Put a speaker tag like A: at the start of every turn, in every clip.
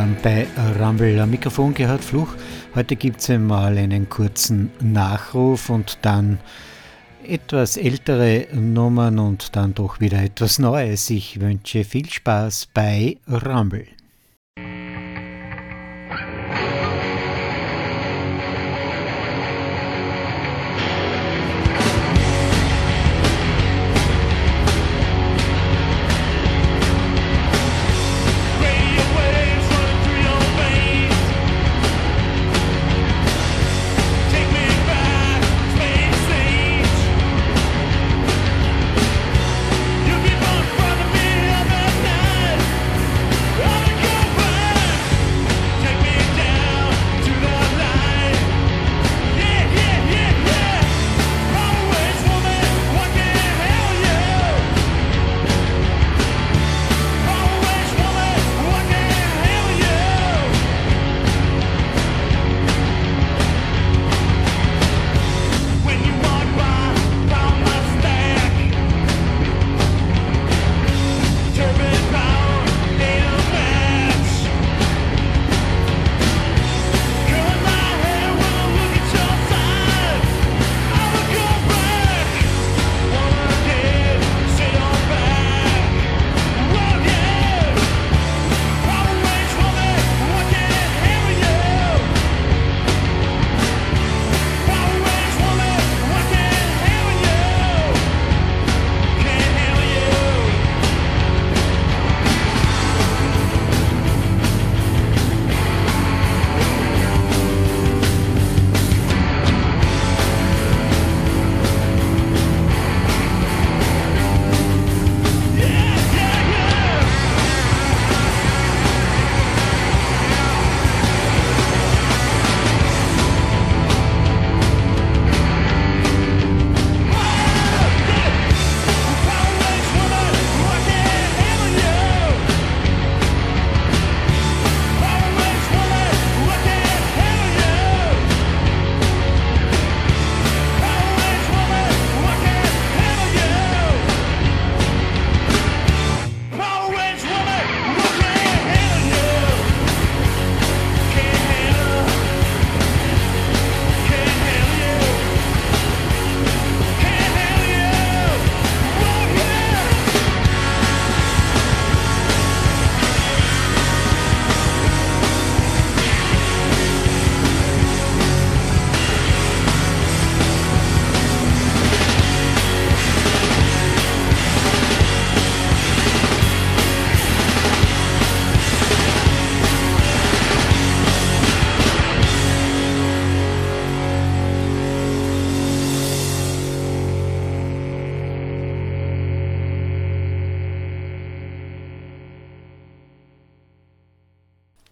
A: Abend bei Rumble. Am Mikrofon gehört Fluch. Heute gibt es einmal einen kurzen Nachruf und dann etwas ältere Nummern und dann doch wieder etwas Neues. Ich wünsche viel Spaß bei Rumble.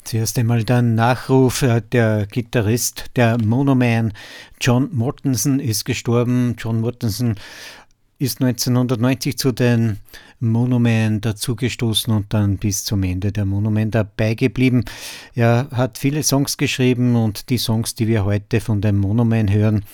A: Zuerst einmal der Nachruf, äh, der Gitarrist, der Monoman John Mortensen ist gestorben. John Mortensen ist 1990 zu den Monoman dazugestoßen und dann bis zum Ende der Monoman dabei geblieben. Er hat viele Songs geschrieben und die Songs, die wir heute von dem Monoman hören,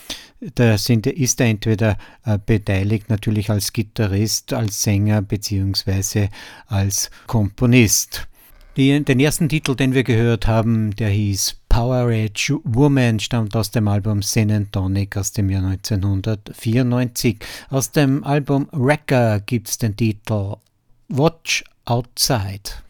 A: da sind, ist er entweder äh, beteiligt natürlich als Gitarrist, als Sänger beziehungsweise als Komponist. Die, den ersten Titel, den wir gehört haben, der hieß Power Age Woman, stammt aus dem Album Sin Tonic aus dem Jahr 1994. Aus dem Album Wrecker gibt es den Titel Watch Outside.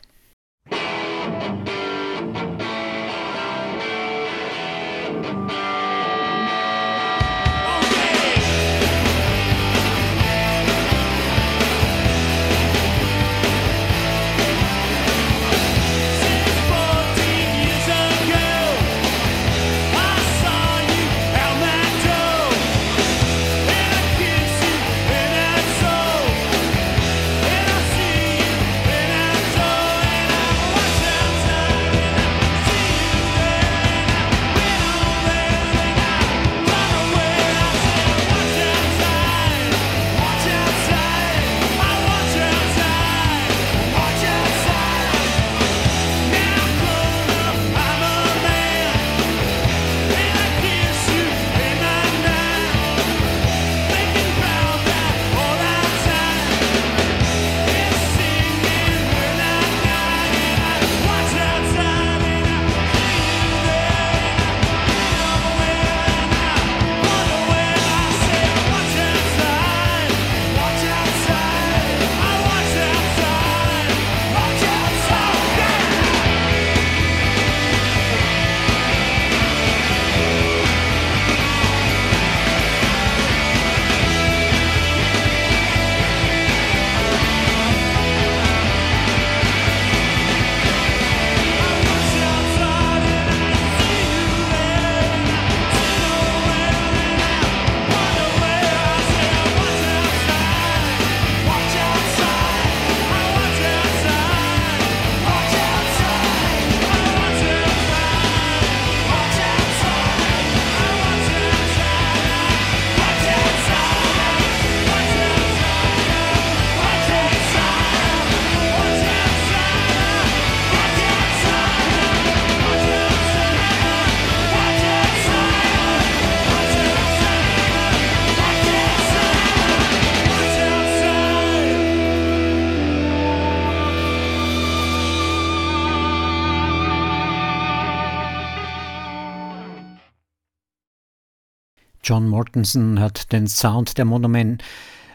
A: Mortensen hat den Sound der Monument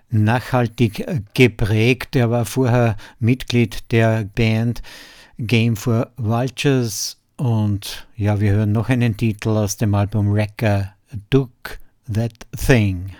A: nachhaltig geprägt. Er war vorher Mitglied der Band Game for Vultures und ja, wir hören noch einen Titel aus dem Album Wrecker, Duke That Thing.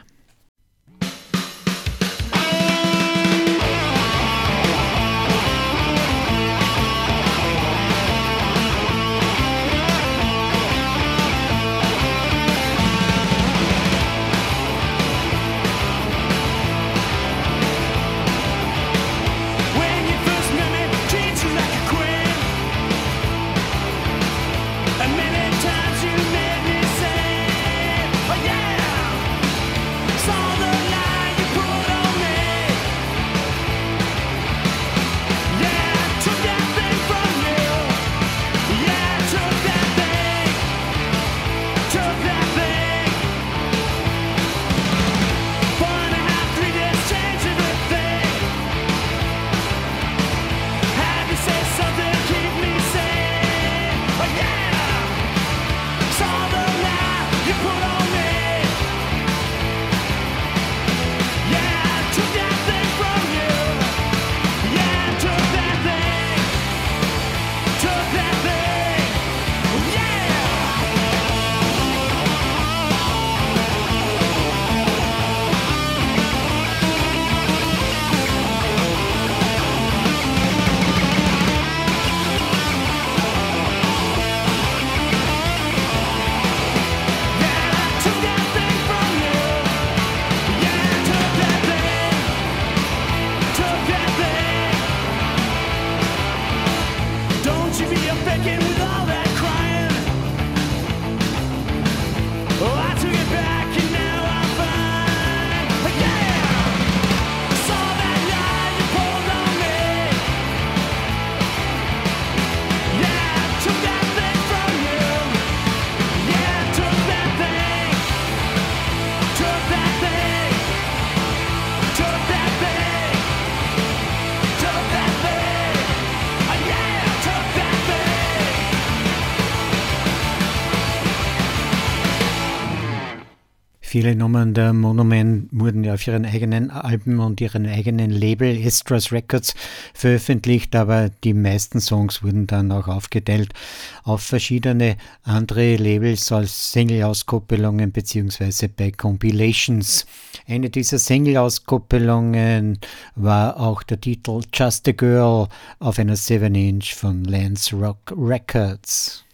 A: Viele Nummern der Monument wurden ja auf ihren eigenen Alben und ihren eigenen Label Estras Records veröffentlicht, aber die meisten Songs wurden dann auch aufgeteilt auf verschiedene andere Labels als Single-Auskoppelungen bzw. bei Compilations. Eine dieser Single-Auskoppelungen war auch der Titel Just a Girl auf einer 7-Inch von Lance Rock Records.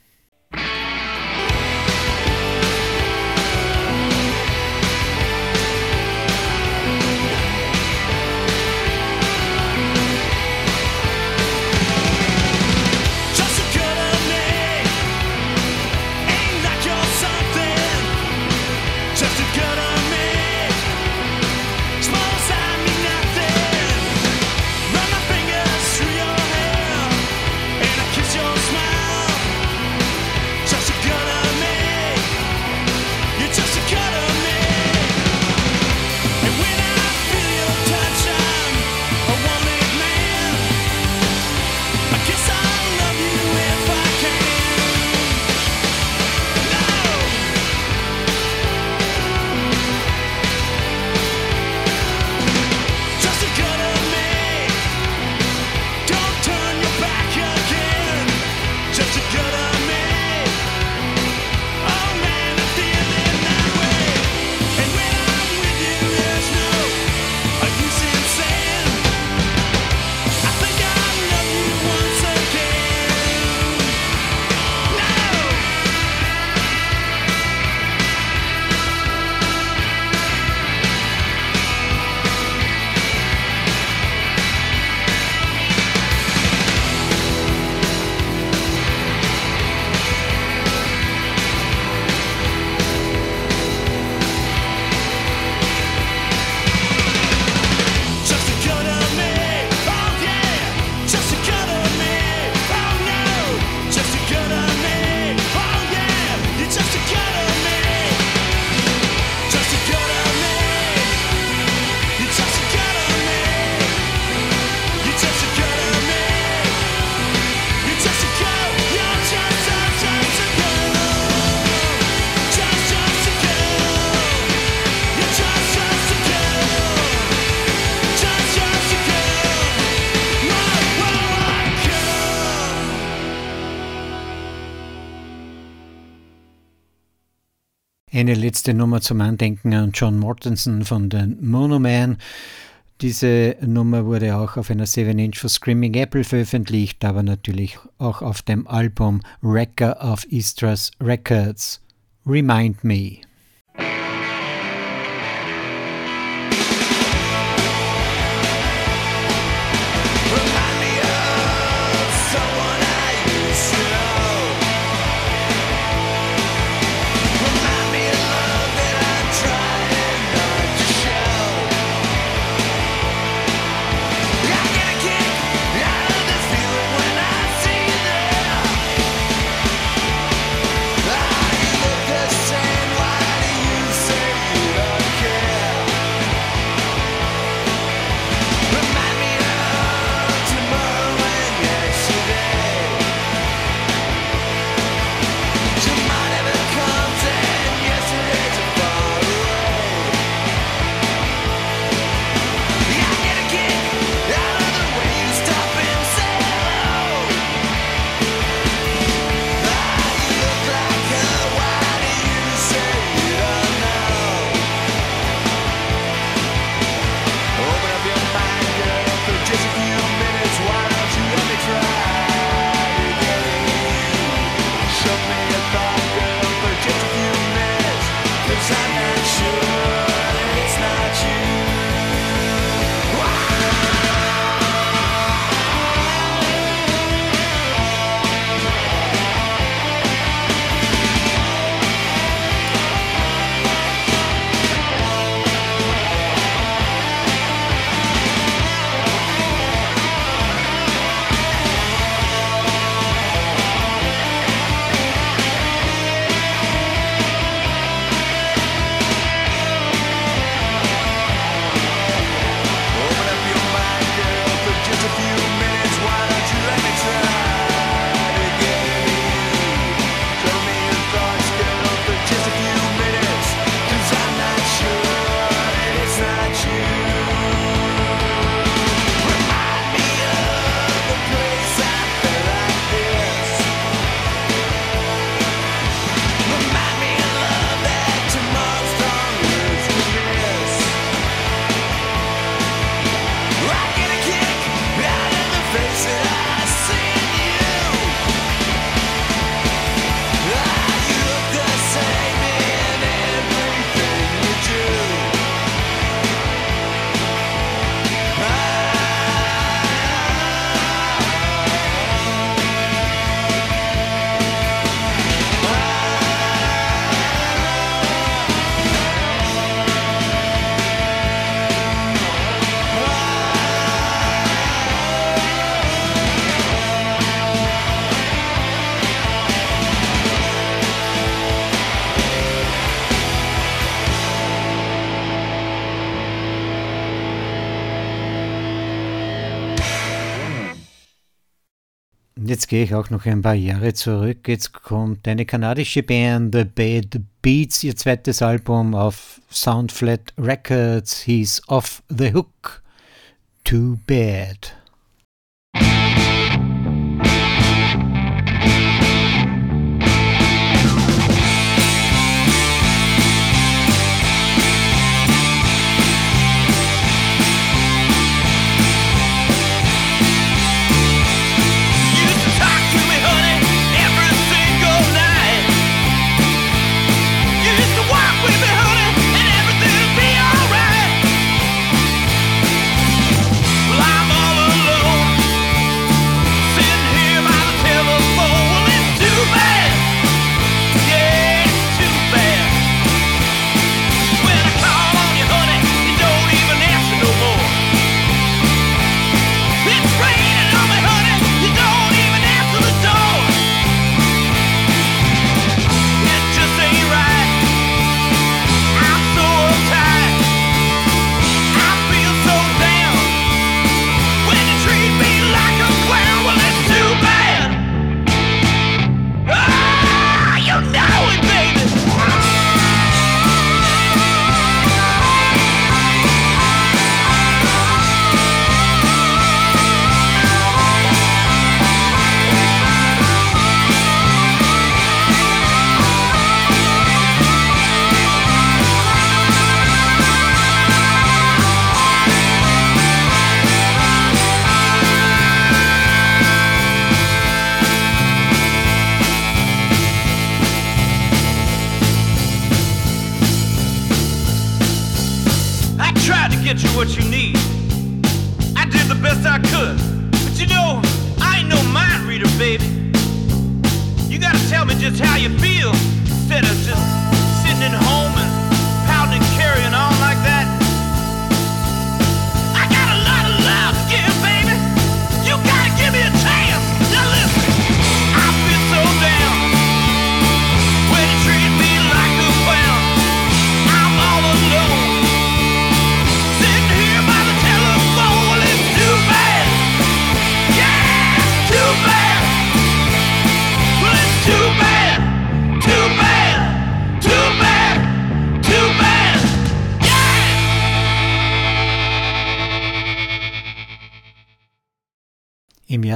B: Eine letzte Nummer zum Andenken an John Mortensen von den Monoman. Diese Nummer wurde auch auf einer 7-Inch von Screaming Apple veröffentlicht, aber natürlich auch auf dem Album Wrecker of Istras Records. Remind Me. Jetzt gehe ich auch noch ein paar Jahre zurück. Jetzt kommt eine kanadische Band, The Bad Beats, ihr zweites Album auf Soundflat Records hieß Off the Hook. Too Bad.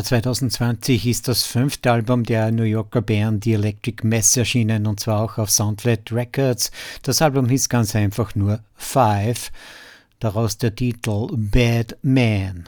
A: 2020 ist das fünfte Album der New Yorker Band The Electric Mess erschienen und zwar auch auf Soundflat Records. Das Album hieß ganz einfach nur Five, daraus der Titel Bad Man.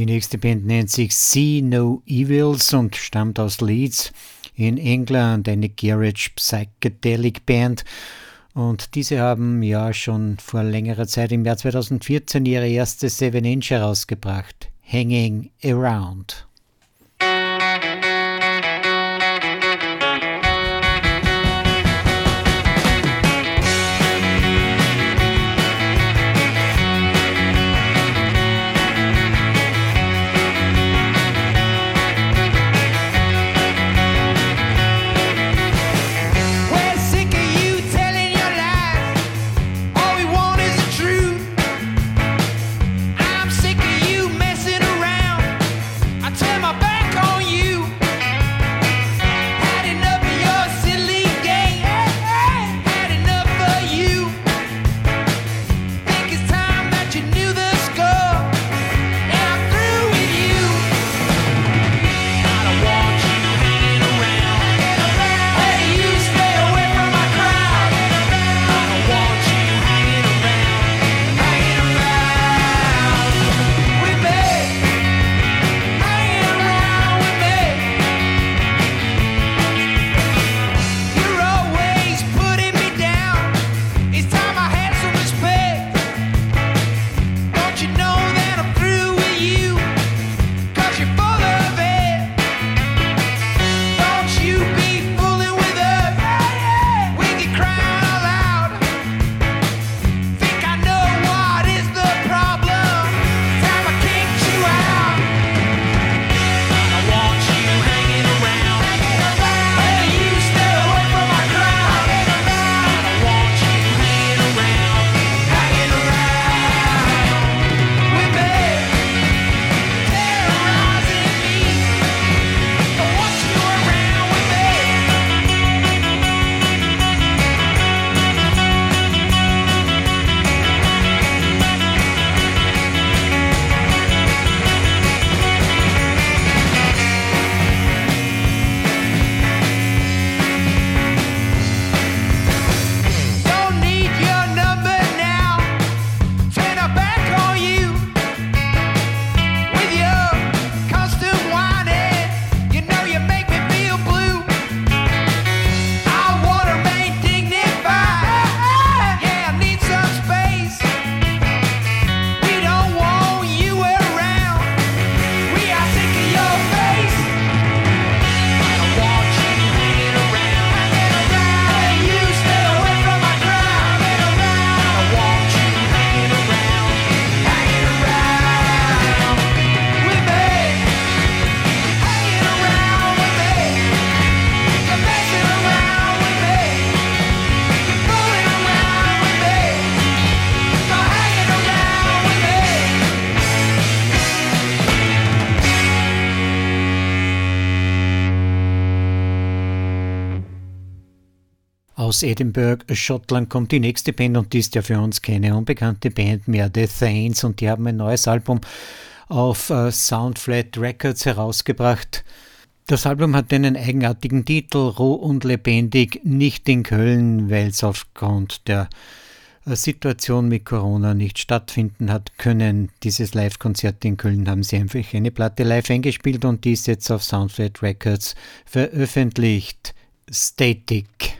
A: Die nächste Band nennt sich See No Evils und stammt aus Leeds in England, eine Garage Psychedelic Band. Und diese haben ja schon vor längerer Zeit im Jahr 2014 ihre erste Seven Inch herausgebracht, Hanging Around. Edinburgh, Schottland kommt die nächste Band und die ist ja für uns keine unbekannte Band mehr, The Thanes, und die haben ein neues Album auf äh, Soundflat Records herausgebracht. Das Album hat einen eigenartigen Titel, Roh und lebendig, nicht in Köln, weil es aufgrund der äh, Situation mit Corona nicht stattfinden hat können. Dieses Live-Konzert in Köln haben sie einfach eine Platte live eingespielt und die ist jetzt auf Soundflat Records veröffentlicht. Static.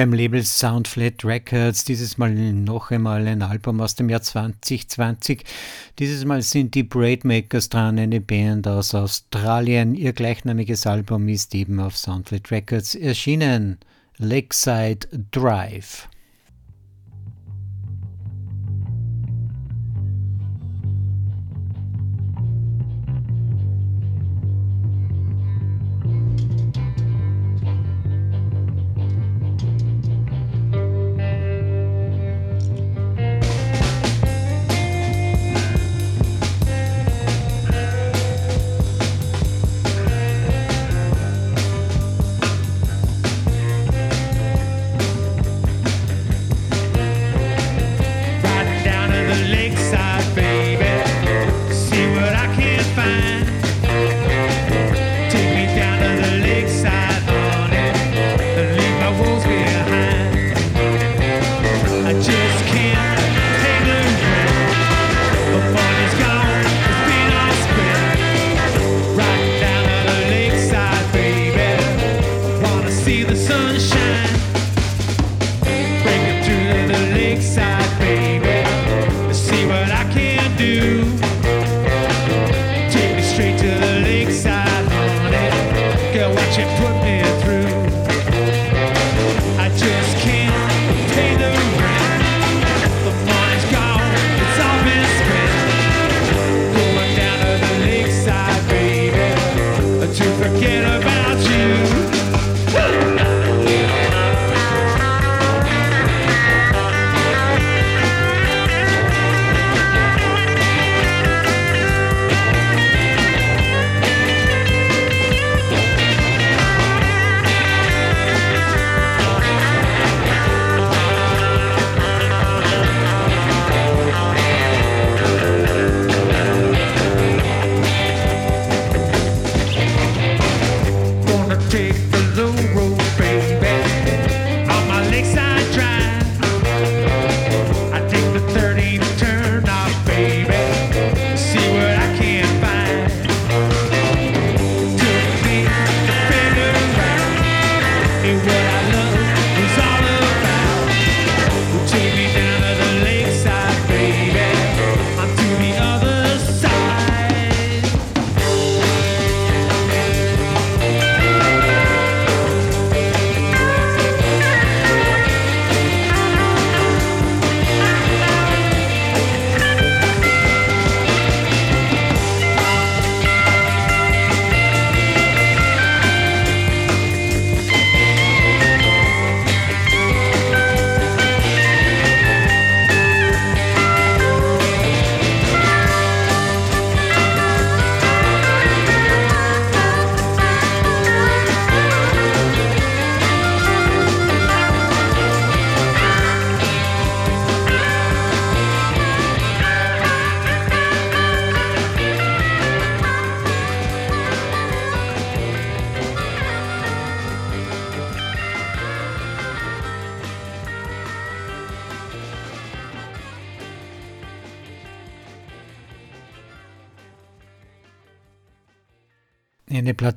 A: beim Label Soundflat Records. Dieses Mal noch einmal ein Album aus dem Jahr 2020. Dieses Mal sind die Braidmakers dran, eine Band aus Australien. Ihr gleichnamiges Album ist eben auf Soundflat Records erschienen. Lakeside Drive.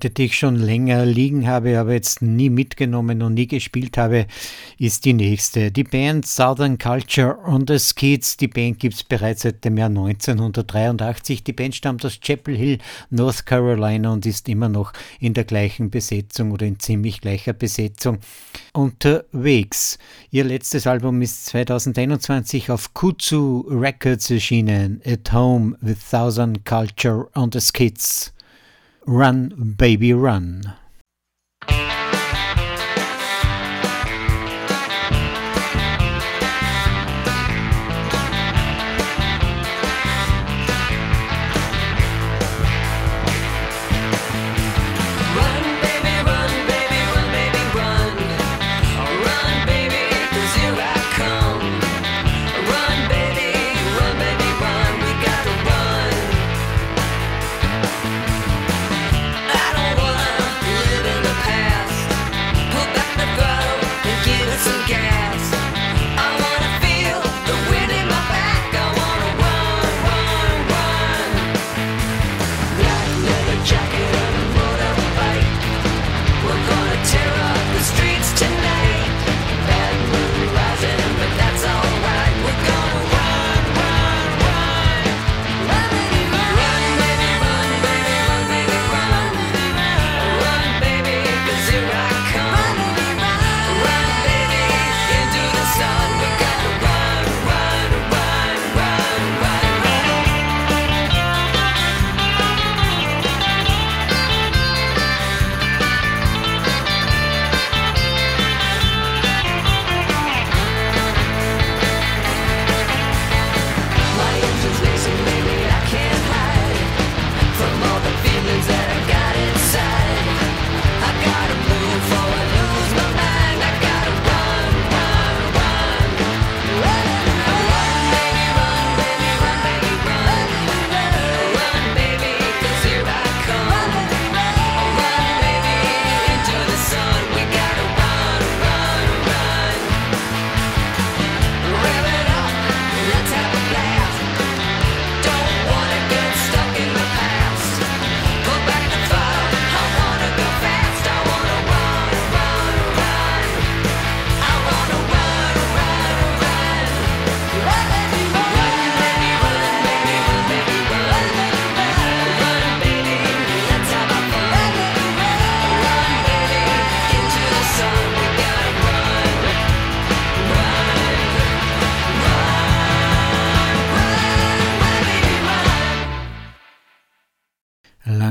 A: Platte, die ich schon länger liegen habe, aber jetzt nie mitgenommen und nie gespielt habe, ist die nächste. Die Band Southern Culture on the Skids. Die Band gibt es bereits seit dem Jahr 1983. Die Band stammt aus Chapel Hill, North Carolina und ist immer noch in der gleichen Besetzung oder in ziemlich gleicher Besetzung unterwegs. Ihr letztes Album ist 2021 auf Kutsu Records erschienen. At Home with Southern Culture on the Skids. Run, Baby Run.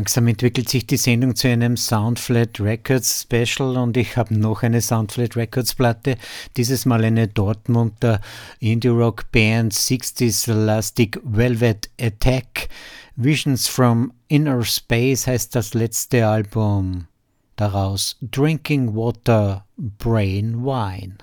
C: Langsam entwickelt sich die Sendung zu einem Soundflat Records Special und ich habe noch eine Soundflat Records Platte, dieses Mal eine Dortmunder Indie-Rock-Band 60s Elastic Velvet Attack. Visions from Inner Space heißt das letzte Album. Daraus Drinking Water, Brain Wine.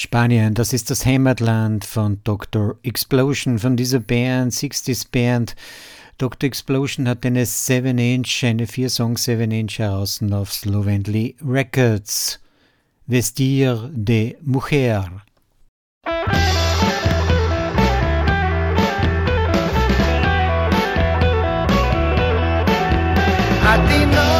C: Spanien, das ist das Heimatland von Dr. Explosion, von dieser Band, 60s Band. Dr. Explosion hat eine 7-Inch, eine 4-Song-7-Inch heraus auf Slovenly Records. Vestir de Mujer.
D: I didn't
E: know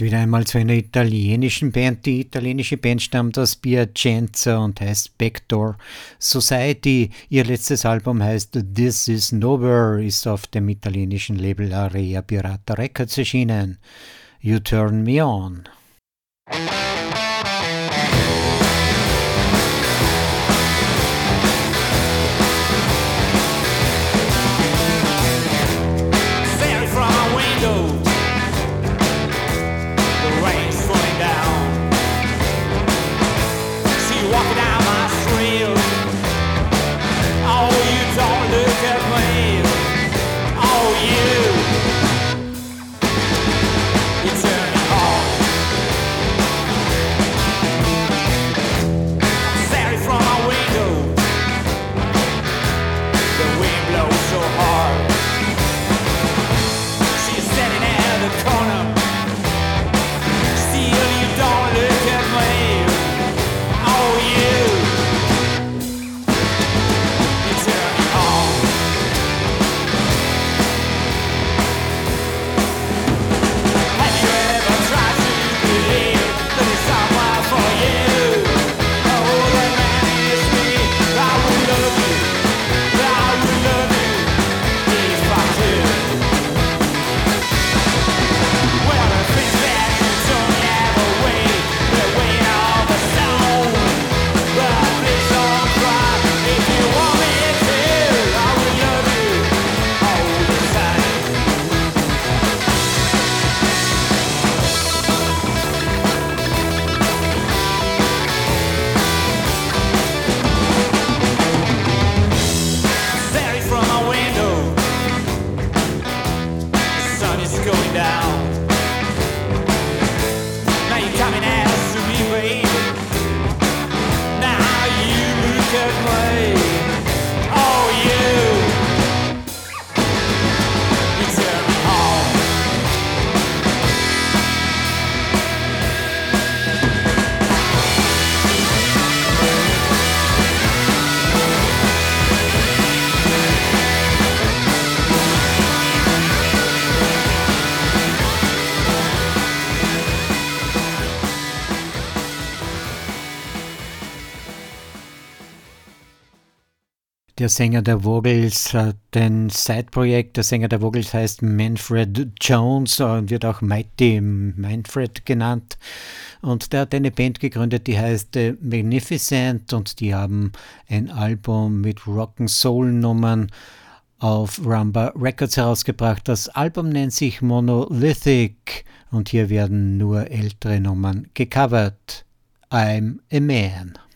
E: Wieder einmal zu einer italienischen Band. Die italienische Band stammt aus Piacenza und heißt Backdoor Society. Ihr letztes Album heißt This Is Nowhere, ist auf dem italienischen Label Area Pirata Records erschienen. You Turn Me On. Der Sänger der Vogels hat ein Side-Projekt. Der Sänger der Vogels heißt Manfred Jones und wird auch Mighty Manfred genannt. Und der hat eine Band gegründet, die heißt äh, Magnificent und die haben ein Album mit Rock'n'Soul-Nummern auf Rumba Records herausgebracht. Das Album nennt sich Monolithic und hier werden nur ältere Nummern gecovert. I'm a Man.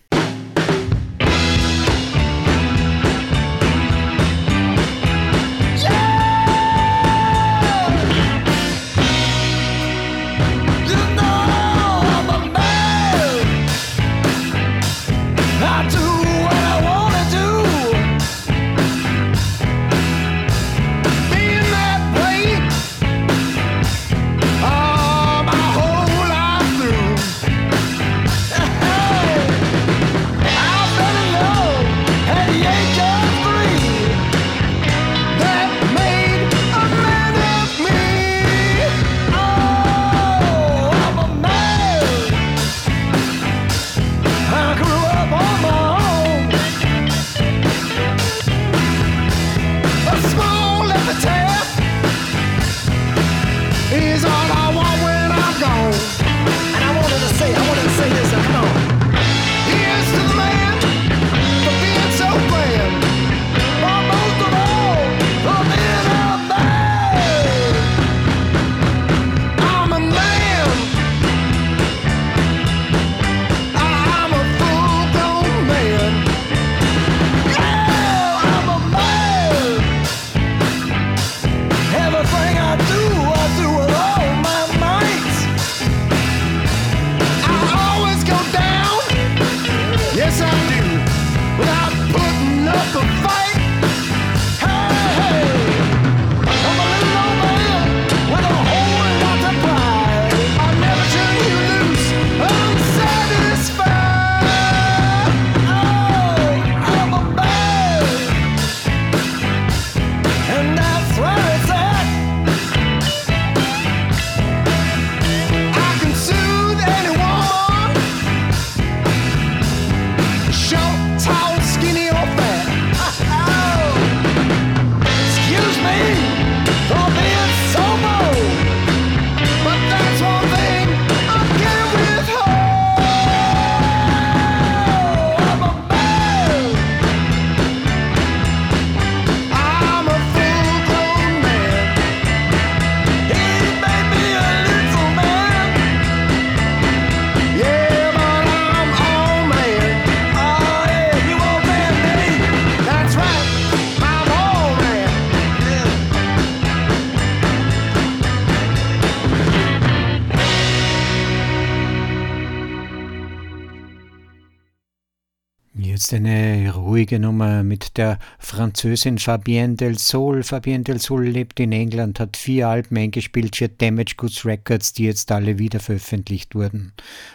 A: großartige Nummer mit der Französin Fabienne Del Sol. Fabienne Del Sol lebt in England, hat vier Alben eingespielt für Damage Goods Records, die jetzt alle wieder veröffentlicht wurden.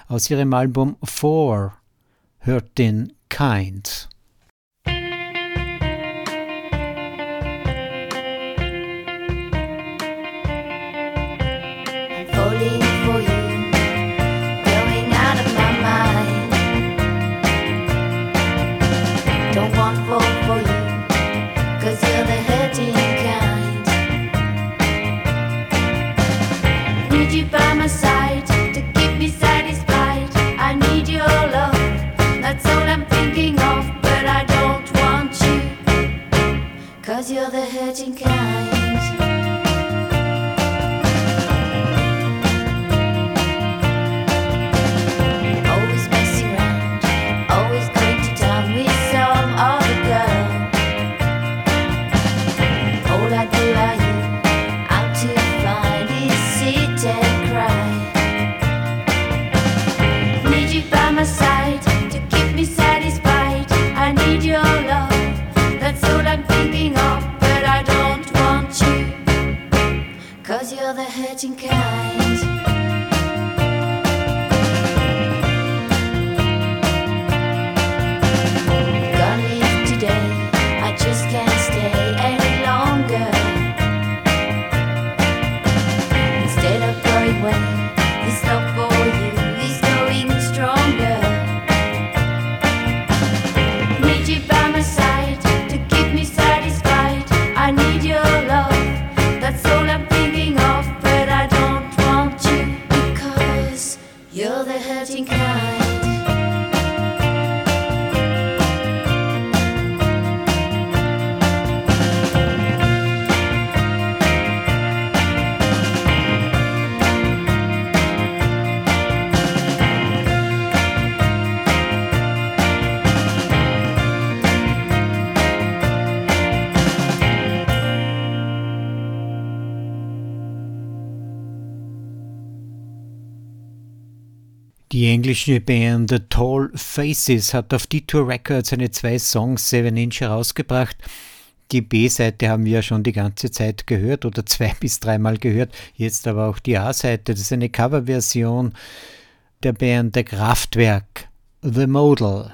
A: Aus ihrem Album Four hört den Kind.
F: won't for you, cause you're the hurting kind. Did you?
A: Die englische Band The Tall Faces hat auf Detour Records eine zwei Songs 7 Inch herausgebracht. Die B-Seite haben wir ja schon die ganze Zeit gehört oder zwei bis dreimal gehört. Jetzt aber auch die A-Seite. Das ist eine Coverversion der Band der Kraftwerk The
G: Model.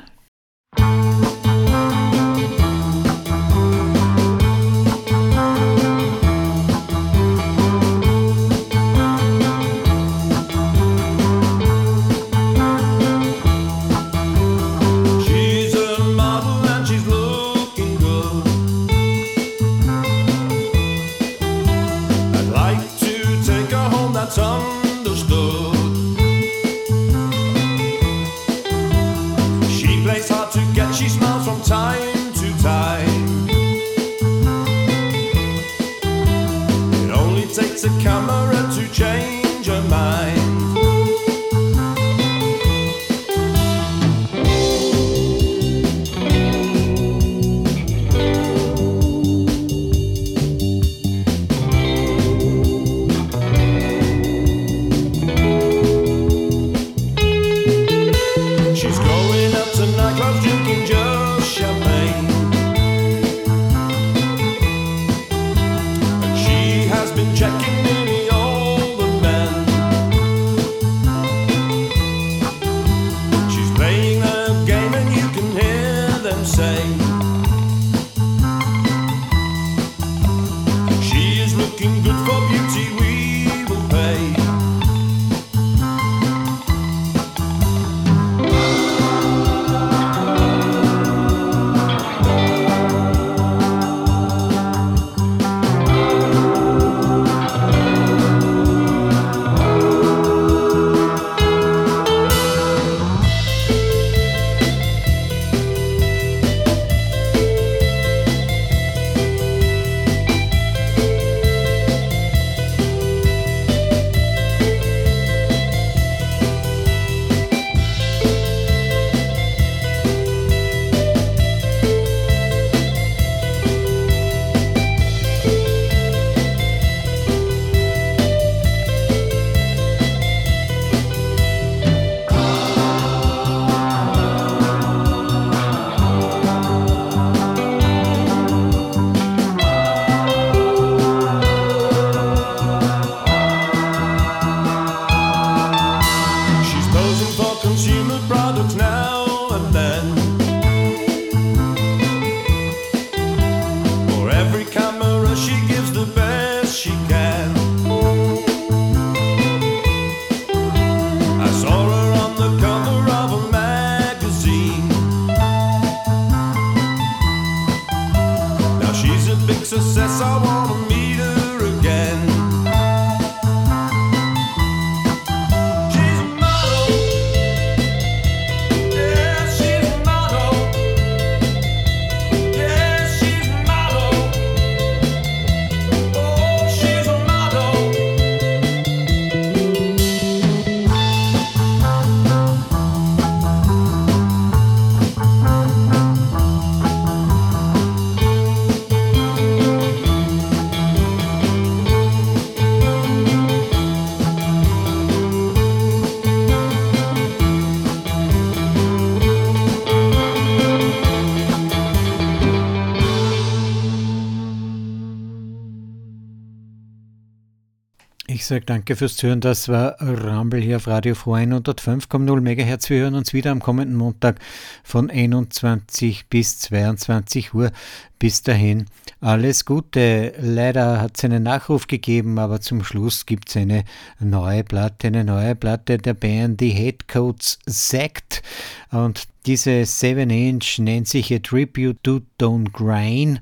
A: Ich sage danke fürs Zuhören. Das war Rumble hier auf Radio Froh 105,0 MHz. Wir hören uns wieder am kommenden Montag von 21 bis 22 Uhr. Bis dahin alles Gute. Leider hat es einen Nachruf gegeben, aber zum Schluss gibt es eine neue Platte, eine neue Platte der Band The Headcoats Sect. Und diese 7 Inch nennt sich A Tribute to Don't Grind.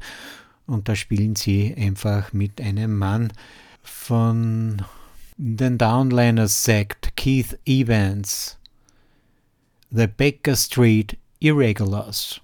A: Und da spielen sie einfach mit einem Mann von den Downliners Sect, Keith Evans, The Baker Street Irregulars.